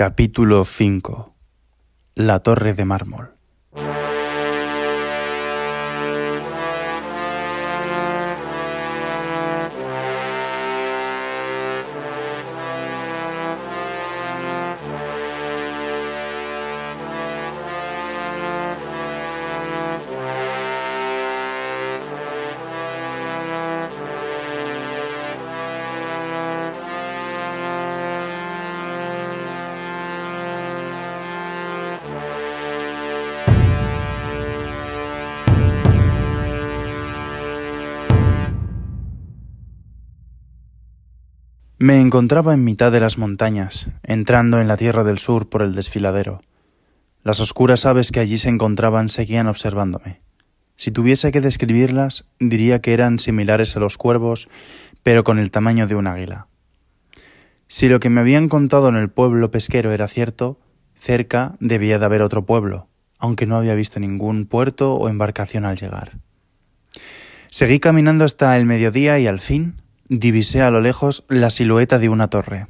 Capítulo 5 La Torre de Mármol encontraba en mitad de las montañas, entrando en la tierra del sur por el desfiladero. Las oscuras aves que allí se encontraban seguían observándome. Si tuviese que describirlas, diría que eran similares a los cuervos, pero con el tamaño de un águila. Si lo que me habían contado en el pueblo pesquero era cierto, cerca debía de haber otro pueblo, aunque no había visto ningún puerto o embarcación al llegar. Seguí caminando hasta el mediodía y al fin divisé a lo lejos la silueta de una torre.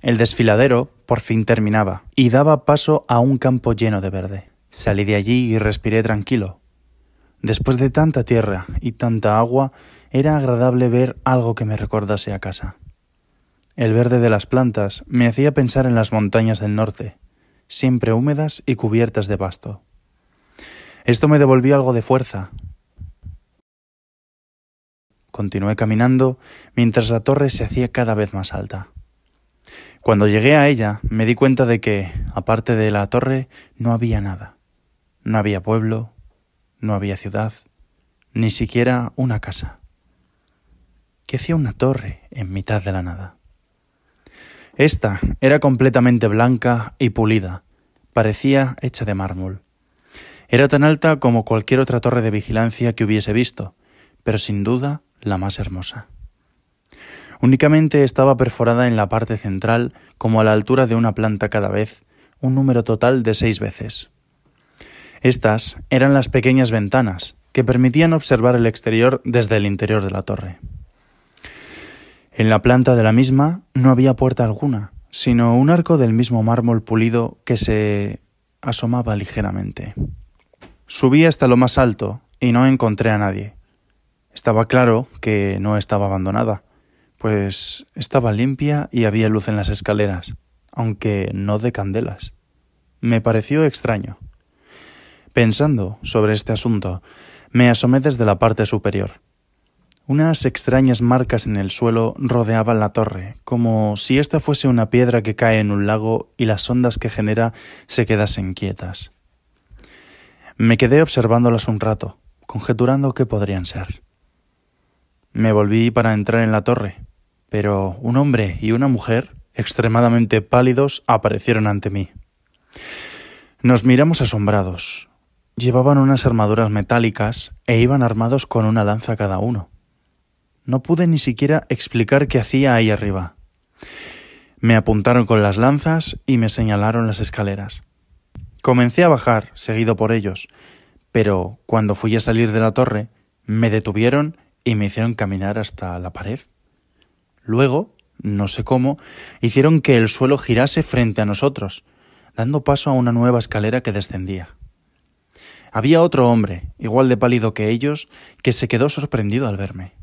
El desfiladero por fin terminaba y daba paso a un campo lleno de verde. Salí de allí y respiré tranquilo. Después de tanta tierra y tanta agua, era agradable ver algo que me recordase a casa. El verde de las plantas me hacía pensar en las montañas del norte, siempre húmedas y cubiertas de pasto. Esto me devolvió algo de fuerza, Continué caminando mientras la torre se hacía cada vez más alta. Cuando llegué a ella me di cuenta de que, aparte de la torre, no había nada. No había pueblo, no había ciudad, ni siquiera una casa. ¿Qué hacía una torre en mitad de la nada? Esta era completamente blanca y pulida, parecía hecha de mármol. Era tan alta como cualquier otra torre de vigilancia que hubiese visto, pero sin duda la más hermosa. Únicamente estaba perforada en la parte central, como a la altura de una planta cada vez, un número total de seis veces. Estas eran las pequeñas ventanas que permitían observar el exterior desde el interior de la torre. En la planta de la misma no había puerta alguna, sino un arco del mismo mármol pulido que se asomaba ligeramente. Subí hasta lo más alto y no encontré a nadie. Estaba claro que no estaba abandonada, pues estaba limpia y había luz en las escaleras, aunque no de candelas. Me pareció extraño. Pensando sobre este asunto, me asomé desde la parte superior. Unas extrañas marcas en el suelo rodeaban la torre, como si ésta fuese una piedra que cae en un lago y las ondas que genera se quedasen quietas. Me quedé observándolas un rato, conjeturando qué podrían ser. Me volví para entrar en la torre, pero un hombre y una mujer, extremadamente pálidos, aparecieron ante mí. Nos miramos asombrados. Llevaban unas armaduras metálicas e iban armados con una lanza cada uno. No pude ni siquiera explicar qué hacía ahí arriba. Me apuntaron con las lanzas y me señalaron las escaleras. Comencé a bajar, seguido por ellos, pero cuando fui a salir de la torre, me detuvieron y me hicieron caminar hasta la pared. Luego, no sé cómo, hicieron que el suelo girase frente a nosotros, dando paso a una nueva escalera que descendía. Había otro hombre, igual de pálido que ellos, que se quedó sorprendido al verme.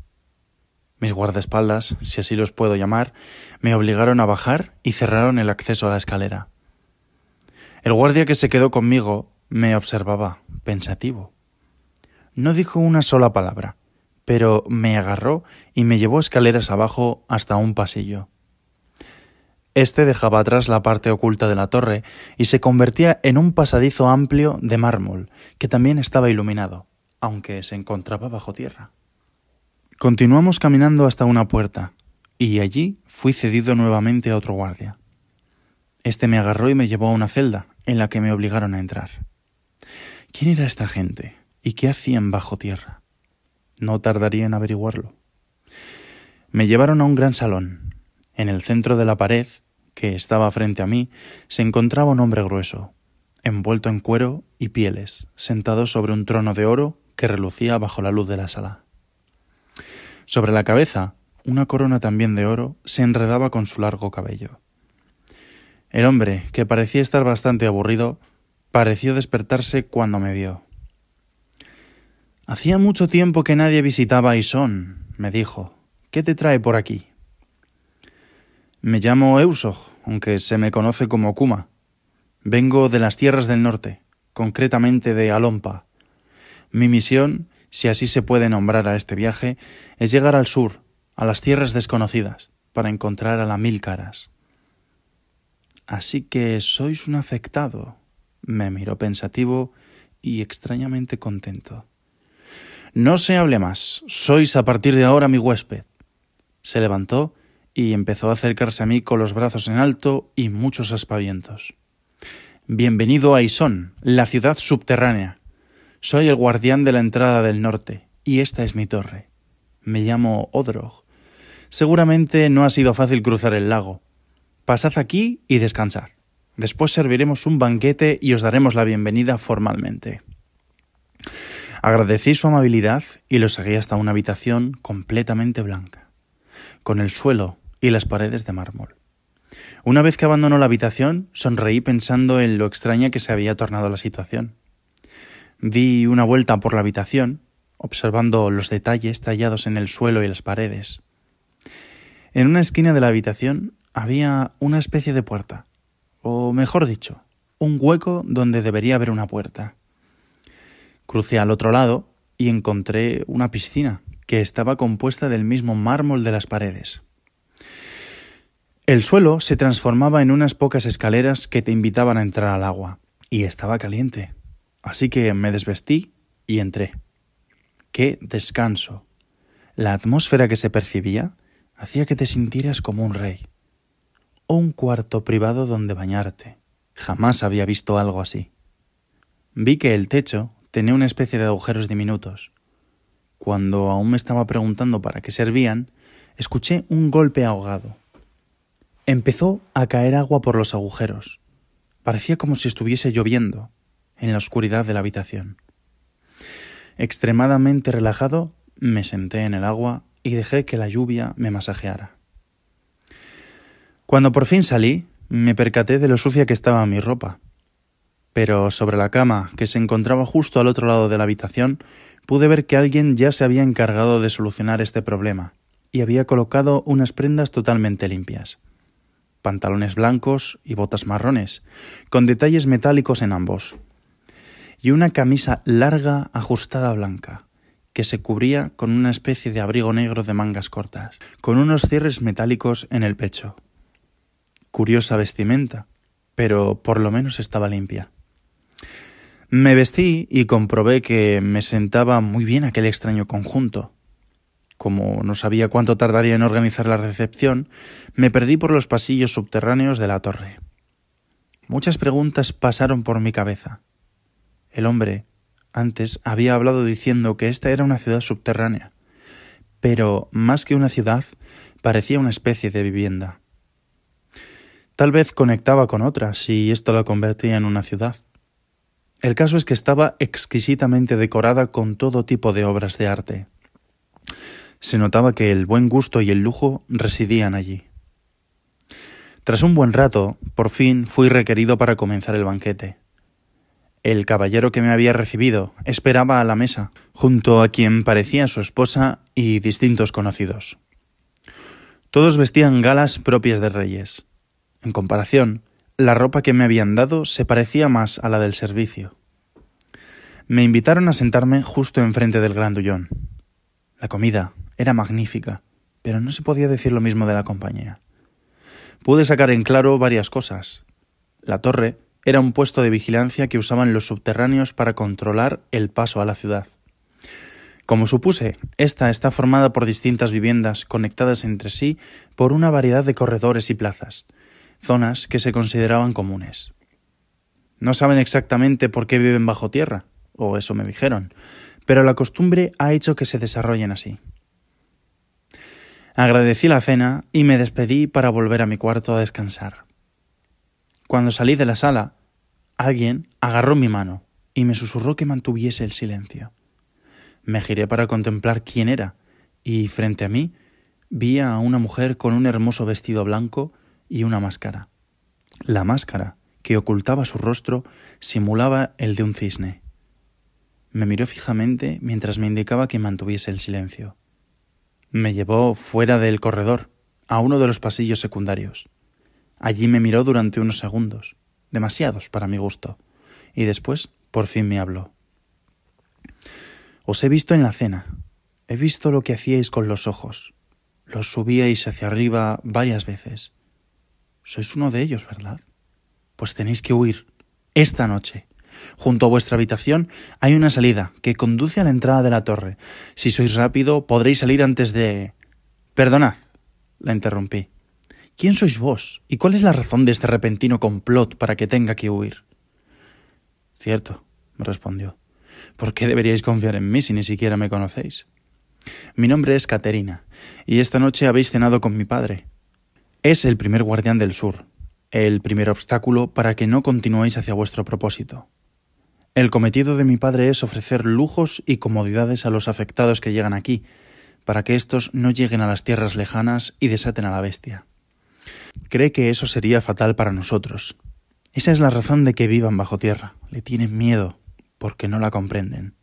Mis guardaespaldas, si así los puedo llamar, me obligaron a bajar y cerraron el acceso a la escalera. El guardia que se quedó conmigo me observaba, pensativo. No dijo una sola palabra, pero me agarró y me llevó escaleras abajo hasta un pasillo. Este dejaba atrás la parte oculta de la torre y se convertía en un pasadizo amplio de mármol, que también estaba iluminado, aunque se encontraba bajo tierra. Continuamos caminando hasta una puerta, y allí fui cedido nuevamente a otro guardia. Este me agarró y me llevó a una celda, en la que me obligaron a entrar. ¿Quién era esta gente? ¿Y qué hacían bajo tierra? No tardaría en averiguarlo. Me llevaron a un gran salón. En el centro de la pared, que estaba frente a mí, se encontraba un hombre grueso, envuelto en cuero y pieles, sentado sobre un trono de oro que relucía bajo la luz de la sala. Sobre la cabeza, una corona también de oro se enredaba con su largo cabello. El hombre, que parecía estar bastante aburrido, pareció despertarse cuando me vio. Hacía mucho tiempo que nadie visitaba Isón, me dijo. ¿Qué te trae por aquí? Me llamo Eusog, aunque se me conoce como Kuma. Vengo de las tierras del norte, concretamente de Alompa. Mi misión, si así se puede nombrar a este viaje, es llegar al sur, a las tierras desconocidas, para encontrar a la mil caras. Así que sois un afectado. Me miró pensativo y extrañamente contento. No se hable más. Sois a partir de ahora mi huésped. Se levantó y empezó a acercarse a mí con los brazos en alto y muchos aspavientos. Bienvenido a Isón, la ciudad subterránea. Soy el guardián de la entrada del norte, y esta es mi torre. Me llamo Odrog. Seguramente no ha sido fácil cruzar el lago. Pasad aquí y descansad. Después serviremos un banquete y os daremos la bienvenida formalmente. Agradecí su amabilidad y lo seguí hasta una habitación completamente blanca, con el suelo y las paredes de mármol. Una vez que abandonó la habitación, sonreí pensando en lo extraña que se había tornado la situación. Di una vuelta por la habitación, observando los detalles tallados en el suelo y las paredes. En una esquina de la habitación había una especie de puerta, o mejor dicho, un hueco donde debería haber una puerta. Crucé al otro lado y encontré una piscina que estaba compuesta del mismo mármol de las paredes. El suelo se transformaba en unas pocas escaleras que te invitaban a entrar al agua, y estaba caliente. Así que me desvestí y entré. ¡Qué descanso! La atmósfera que se percibía hacía que te sintieras como un rey. Un cuarto privado donde bañarte. Jamás había visto algo así. Vi que el techo tenía una especie de agujeros diminutos. Cuando aún me estaba preguntando para qué servían, escuché un golpe ahogado. Empezó a caer agua por los agujeros. Parecía como si estuviese lloviendo en la oscuridad de la habitación. Extremadamente relajado, me senté en el agua y dejé que la lluvia me masajeara. Cuando por fin salí, me percaté de lo sucia que estaba mi ropa. Pero sobre la cama, que se encontraba justo al otro lado de la habitación, pude ver que alguien ya se había encargado de solucionar este problema y había colocado unas prendas totalmente limpias pantalones blancos y botas marrones, con detalles metálicos en ambos, y una camisa larga ajustada blanca, que se cubría con una especie de abrigo negro de mangas cortas, con unos cierres metálicos en el pecho. Curiosa vestimenta, pero por lo menos estaba limpia. Me vestí y comprobé que me sentaba muy bien aquel extraño conjunto, como no sabía cuánto tardaría en organizar la recepción, me perdí por los pasillos subterráneos de la torre. Muchas preguntas pasaron por mi cabeza. El hombre, antes, había hablado diciendo que esta era una ciudad subterránea, pero más que una ciudad, parecía una especie de vivienda. Tal vez conectaba con otras y esto la convertía en una ciudad. El caso es que estaba exquisitamente decorada con todo tipo de obras de arte. Se notaba que el buen gusto y el lujo residían allí. Tras un buen rato, por fin fui requerido para comenzar el banquete. El caballero que me había recibido esperaba a la mesa, junto a quien parecía su esposa y distintos conocidos. Todos vestían galas propias de reyes. En comparación, la ropa que me habían dado se parecía más a la del servicio. Me invitaron a sentarme justo enfrente del grandullón. La comida, era magnífica, pero no se podía decir lo mismo de la compañía. Pude sacar en claro varias cosas. La torre era un puesto de vigilancia que usaban los subterráneos para controlar el paso a la ciudad. Como supuse, esta está formada por distintas viviendas conectadas entre sí por una variedad de corredores y plazas, zonas que se consideraban comunes. No saben exactamente por qué viven bajo tierra, o eso me dijeron, pero la costumbre ha hecho que se desarrollen así. Agradecí la cena y me despedí para volver a mi cuarto a descansar. Cuando salí de la sala, alguien agarró mi mano y me susurró que mantuviese el silencio. Me giré para contemplar quién era, y frente a mí vi a una mujer con un hermoso vestido blanco y una máscara. La máscara que ocultaba su rostro simulaba el de un cisne. Me miró fijamente mientras me indicaba que mantuviese el silencio. Me llevó fuera del corredor, a uno de los pasillos secundarios. Allí me miró durante unos segundos, demasiados para mi gusto, y después por fin me habló. Os he visto en la cena, he visto lo que hacíais con los ojos, los subíais hacia arriba varias veces. Sois uno de ellos, ¿verdad? Pues tenéis que huir, esta noche. Junto a vuestra habitación hay una salida que conduce a la entrada de la torre. Si sois rápido, podréis salir antes de... Perdonad, la interrumpí. ¿Quién sois vos? ¿Y cuál es la razón de este repentino complot para que tenga que huir? Cierto, me respondió. ¿Por qué deberíais confiar en mí si ni siquiera me conocéis? Mi nombre es Caterina, y esta noche habéis cenado con mi padre. Es el primer guardián del sur, el primer obstáculo para que no continuéis hacia vuestro propósito. El cometido de mi padre es ofrecer lujos y comodidades a los afectados que llegan aquí, para que éstos no lleguen a las tierras lejanas y desaten a la bestia. Cree que eso sería fatal para nosotros. Esa es la razón de que vivan bajo tierra. Le tienen miedo, porque no la comprenden.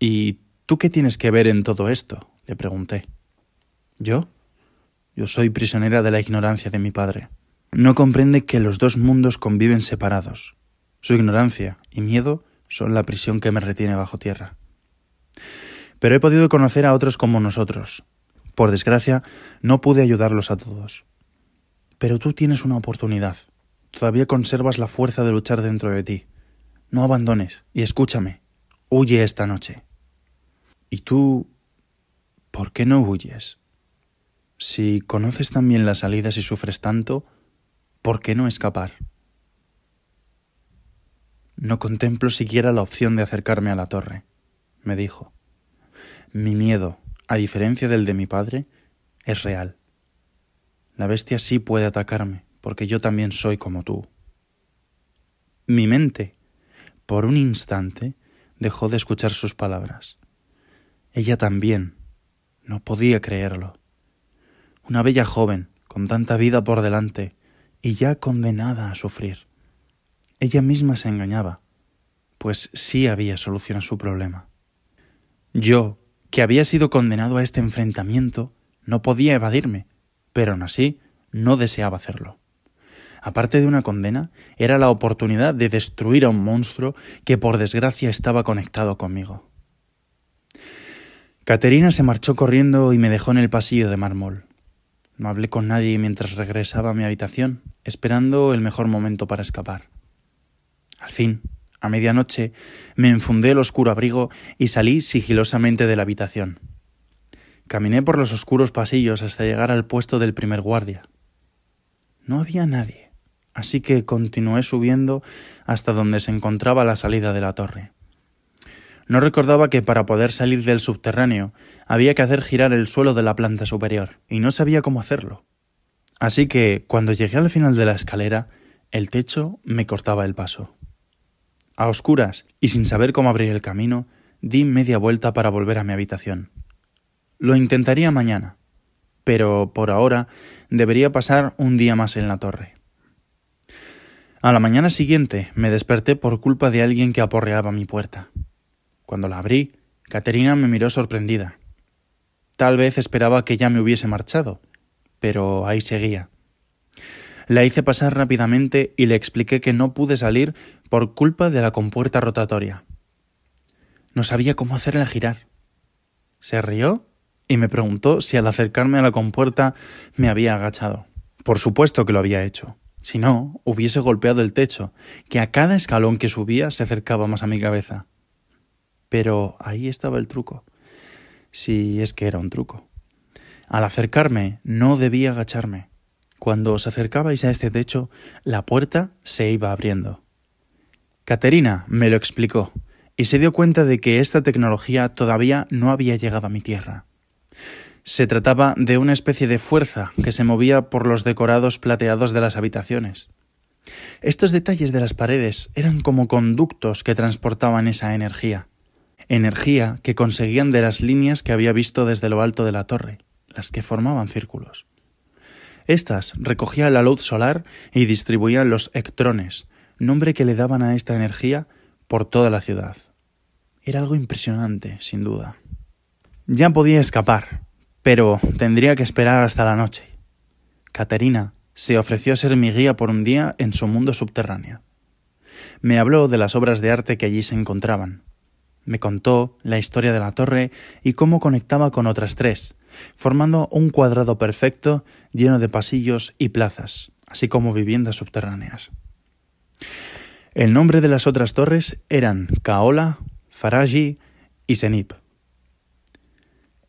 ¿Y tú qué tienes que ver en todo esto? le pregunté. ¿Yo? Yo soy prisionera de la ignorancia de mi padre. No comprende que los dos mundos conviven separados. Su ignorancia y miedo son la prisión que me retiene bajo tierra. Pero he podido conocer a otros como nosotros. Por desgracia, no pude ayudarlos a todos. Pero tú tienes una oportunidad. Todavía conservas la fuerza de luchar dentro de ti. No abandones y escúchame. Huye esta noche. ¿Y tú por qué no huyes? Si conoces también las salidas y sufres tanto, ¿por qué no escapar? No contemplo siquiera la opción de acercarme a la torre, me dijo. Mi miedo, a diferencia del de mi padre, es real. La bestia sí puede atacarme, porque yo también soy como tú. Mi mente, por un instante, dejó de escuchar sus palabras. Ella también. No podía creerlo. Una bella joven, con tanta vida por delante, y ya condenada a sufrir. Ella misma se engañaba, pues sí había solución a su problema. Yo, que había sido condenado a este enfrentamiento, no podía evadirme, pero aún así no deseaba hacerlo. Aparte de una condena, era la oportunidad de destruir a un monstruo que por desgracia estaba conectado conmigo. Caterina se marchó corriendo y me dejó en el pasillo de mármol. No hablé con nadie mientras regresaba a mi habitación, esperando el mejor momento para escapar. Al fin, a medianoche, me enfundé el oscuro abrigo y salí sigilosamente de la habitación. Caminé por los oscuros pasillos hasta llegar al puesto del primer guardia. No había nadie, así que continué subiendo hasta donde se encontraba la salida de la torre. No recordaba que para poder salir del subterráneo había que hacer girar el suelo de la planta superior, y no sabía cómo hacerlo. Así que, cuando llegué al final de la escalera, el techo me cortaba el paso. A oscuras y sin saber cómo abrir el camino, di media vuelta para volver a mi habitación. Lo intentaría mañana, pero por ahora debería pasar un día más en la torre. A la mañana siguiente me desperté por culpa de alguien que aporreaba mi puerta. Cuando la abrí, Caterina me miró sorprendida. Tal vez esperaba que ya me hubiese marchado, pero ahí seguía. La hice pasar rápidamente y le expliqué que no pude salir por culpa de la compuerta rotatoria. No sabía cómo hacerla girar. Se rió y me preguntó si al acercarme a la compuerta me había agachado. Por supuesto que lo había hecho. Si no, hubiese golpeado el techo, que a cada escalón que subía se acercaba más a mi cabeza. Pero ahí estaba el truco, si es que era un truco. Al acercarme no debía agacharme. Cuando os acercabais a este techo, la puerta se iba abriendo. Caterina me lo explicó, y se dio cuenta de que esta tecnología todavía no había llegado a mi tierra. Se trataba de una especie de fuerza que se movía por los decorados plateados de las habitaciones. Estos detalles de las paredes eran como conductos que transportaban esa energía energía que conseguían de las líneas que había visto desde lo alto de la torre, las que formaban círculos. Estas recogían la luz solar y distribuían los electrones, nombre que le daban a esta energía por toda la ciudad. Era algo impresionante, sin duda. Ya podía escapar, pero tendría que esperar hasta la noche. Caterina se ofreció a ser mi guía por un día en su mundo subterráneo. Me habló de las obras de arte que allí se encontraban. Me contó la historia de la torre y cómo conectaba con otras tres, formando un cuadrado perfecto lleno de pasillos y plazas, así como viviendas subterráneas. El nombre de las otras torres eran Kaola, Faraji y Senip.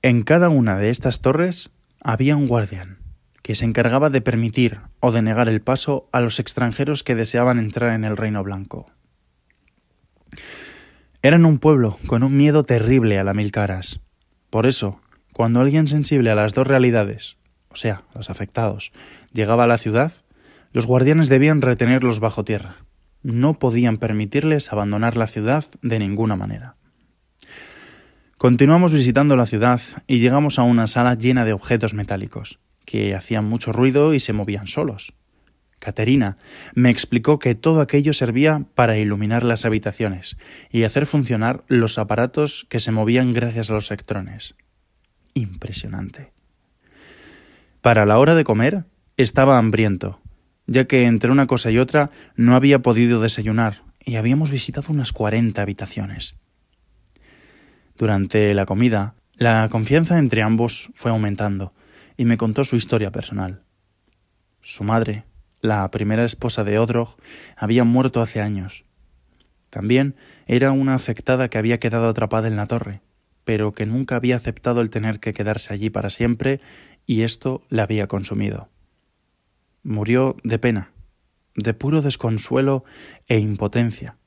En cada una de estas torres había un guardián, que se encargaba de permitir o de negar el paso a los extranjeros que deseaban entrar en el Reino Blanco. Eran un pueblo con un miedo terrible a la mil caras. Por eso, cuando alguien sensible a las dos realidades, o sea, los afectados, llegaba a la ciudad, los guardianes debían retenerlos bajo tierra. No podían permitirles abandonar la ciudad de ninguna manera. Continuamos visitando la ciudad y llegamos a una sala llena de objetos metálicos, que hacían mucho ruido y se movían solos. Caterina me explicó que todo aquello servía para iluminar las habitaciones y hacer funcionar los aparatos que se movían gracias a los electrones. Impresionante. Para la hora de comer estaba hambriento, ya que entre una cosa y otra no había podido desayunar y habíamos visitado unas cuarenta habitaciones. Durante la comida, la confianza entre ambos fue aumentando y me contó su historia personal. Su madre, la primera esposa de Odrog, había muerto hace años. También era una afectada que había quedado atrapada en la torre, pero que nunca había aceptado el tener que quedarse allí para siempre y esto la había consumido. Murió de pena, de puro desconsuelo e impotencia,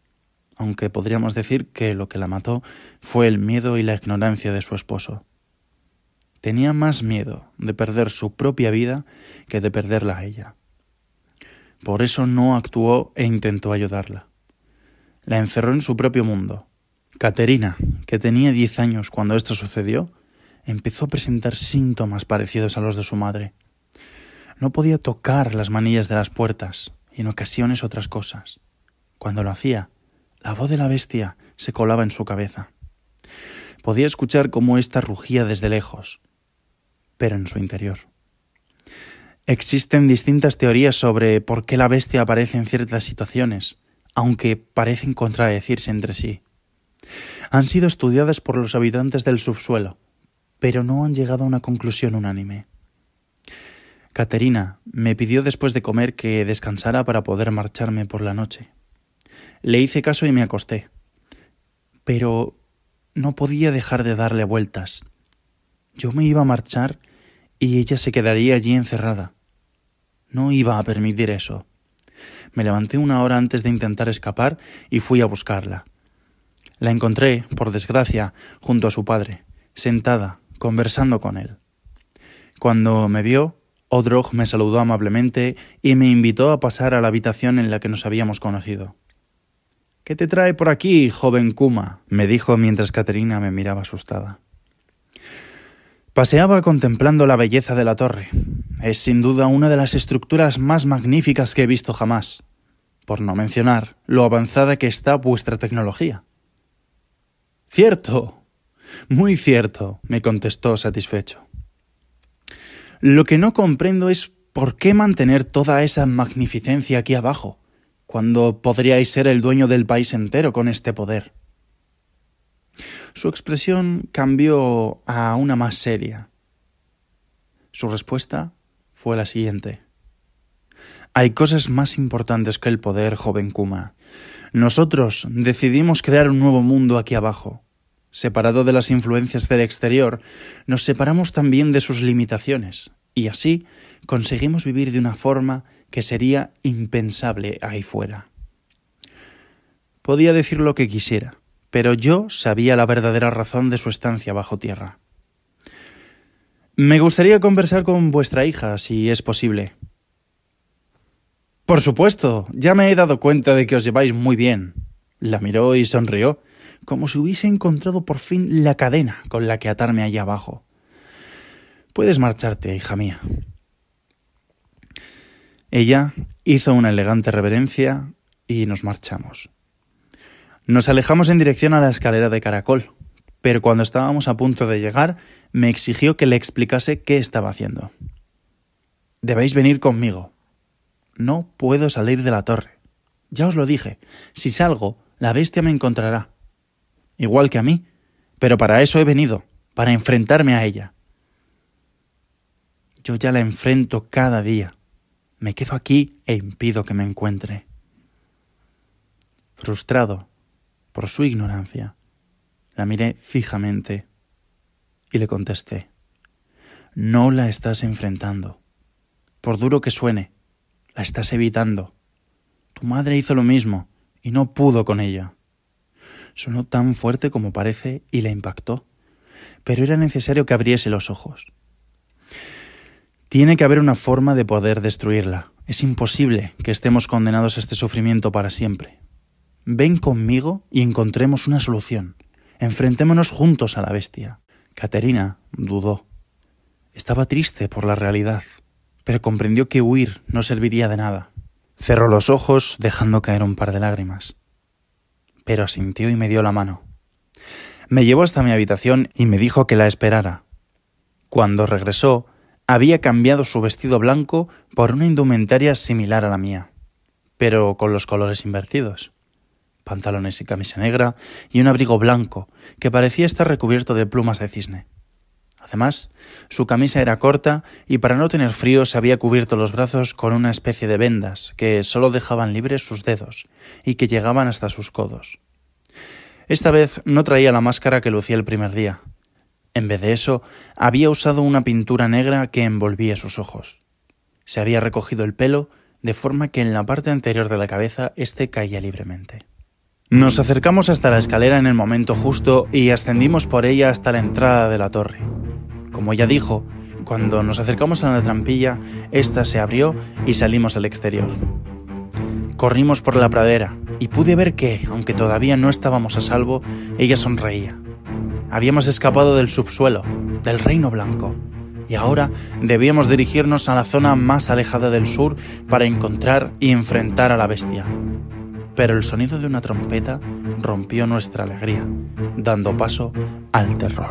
aunque podríamos decir que lo que la mató fue el miedo y la ignorancia de su esposo. Tenía más miedo de perder su propia vida que de perderla a ella. Por eso no actuó e intentó ayudarla. La encerró en su propio mundo. Caterina, que tenía diez años cuando esto sucedió, empezó a presentar síntomas parecidos a los de su madre. No podía tocar las manillas de las puertas y en ocasiones otras cosas. Cuando lo hacía, la voz de la bestia se colaba en su cabeza. Podía escuchar cómo ésta rugía desde lejos, pero en su interior. Existen distintas teorías sobre por qué la bestia aparece en ciertas situaciones, aunque parecen contradecirse entre sí. Han sido estudiadas por los habitantes del subsuelo, pero no han llegado a una conclusión unánime. Caterina me pidió después de comer que descansara para poder marcharme por la noche. Le hice caso y me acosté. Pero no podía dejar de darle vueltas. Yo me iba a marchar y ella se quedaría allí encerrada. No iba a permitir eso. Me levanté una hora antes de intentar escapar y fui a buscarla. La encontré, por desgracia, junto a su padre, sentada, conversando con él. Cuando me vio, Odrog me saludó amablemente y me invitó a pasar a la habitación en la que nos habíamos conocido. ¿Qué te trae por aquí, joven Kuma? me dijo mientras Caterina me miraba asustada. Paseaba contemplando la belleza de la torre. Es sin duda una de las estructuras más magníficas que he visto jamás, por no mencionar lo avanzada que está vuestra tecnología. Cierto, muy cierto, me contestó satisfecho. Lo que no comprendo es por qué mantener toda esa magnificencia aquí abajo cuando podríais ser el dueño del país entero con este poder. Su expresión cambió a una más seria. Su respuesta fue la siguiente. Hay cosas más importantes que el poder, joven Kuma. Nosotros decidimos crear un nuevo mundo aquí abajo. Separado de las influencias del exterior, nos separamos también de sus limitaciones, y así conseguimos vivir de una forma que sería impensable ahí fuera. Podía decir lo que quisiera, pero yo sabía la verdadera razón de su estancia bajo tierra. Me gustaría conversar con vuestra hija, si es posible. Por supuesto, ya me he dado cuenta de que os lleváis muy bien. La miró y sonrió, como si hubiese encontrado por fin la cadena con la que atarme allá abajo. Puedes marcharte, hija mía. Ella hizo una elegante reverencia y nos marchamos. Nos alejamos en dirección a la escalera de caracol, pero cuando estábamos a punto de llegar, me exigió que le explicase qué estaba haciendo. Debéis venir conmigo. No puedo salir de la torre. Ya os lo dije, si salgo, la bestia me encontrará. Igual que a mí, pero para eso he venido, para enfrentarme a ella. Yo ya la enfrento cada día. Me quedo aquí e impido que me encuentre. Frustrado por su ignorancia, la miré fijamente y le contesté, no la estás enfrentando. Por duro que suene, la estás evitando. Tu madre hizo lo mismo y no pudo con ella. Sonó tan fuerte como parece y la impactó, pero era necesario que abriese los ojos. Tiene que haber una forma de poder destruirla. Es imposible que estemos condenados a este sufrimiento para siempre. Ven conmigo y encontremos una solución. Enfrentémonos juntos a la bestia. Caterina dudó. Estaba triste por la realidad, pero comprendió que huir no serviría de nada. Cerró los ojos dejando caer un par de lágrimas. Pero asintió y me dio la mano. Me llevó hasta mi habitación y me dijo que la esperara. Cuando regresó, había cambiado su vestido blanco por una indumentaria similar a la mía, pero con los colores invertidos pantalones y camisa negra, y un abrigo blanco, que parecía estar recubierto de plumas de cisne. Además, su camisa era corta y para no tener frío se había cubierto los brazos con una especie de vendas que solo dejaban libres sus dedos y que llegaban hasta sus codos. Esta vez no traía la máscara que lucía el primer día. En vez de eso, había usado una pintura negra que envolvía sus ojos. Se había recogido el pelo de forma que en la parte anterior de la cabeza éste caía libremente. Nos acercamos hasta la escalera en el momento justo y ascendimos por ella hasta la entrada de la torre. Como ya dijo, cuando nos acercamos a la trampilla, ésta se abrió y salimos al exterior. Corrimos por la pradera y pude ver que, aunque todavía no estábamos a salvo, ella sonreía. Habíamos escapado del subsuelo, del Reino Blanco, y ahora debíamos dirigirnos a la zona más alejada del sur para encontrar y enfrentar a la bestia pero el sonido de una trompeta rompió nuestra alegría, dando paso al terror.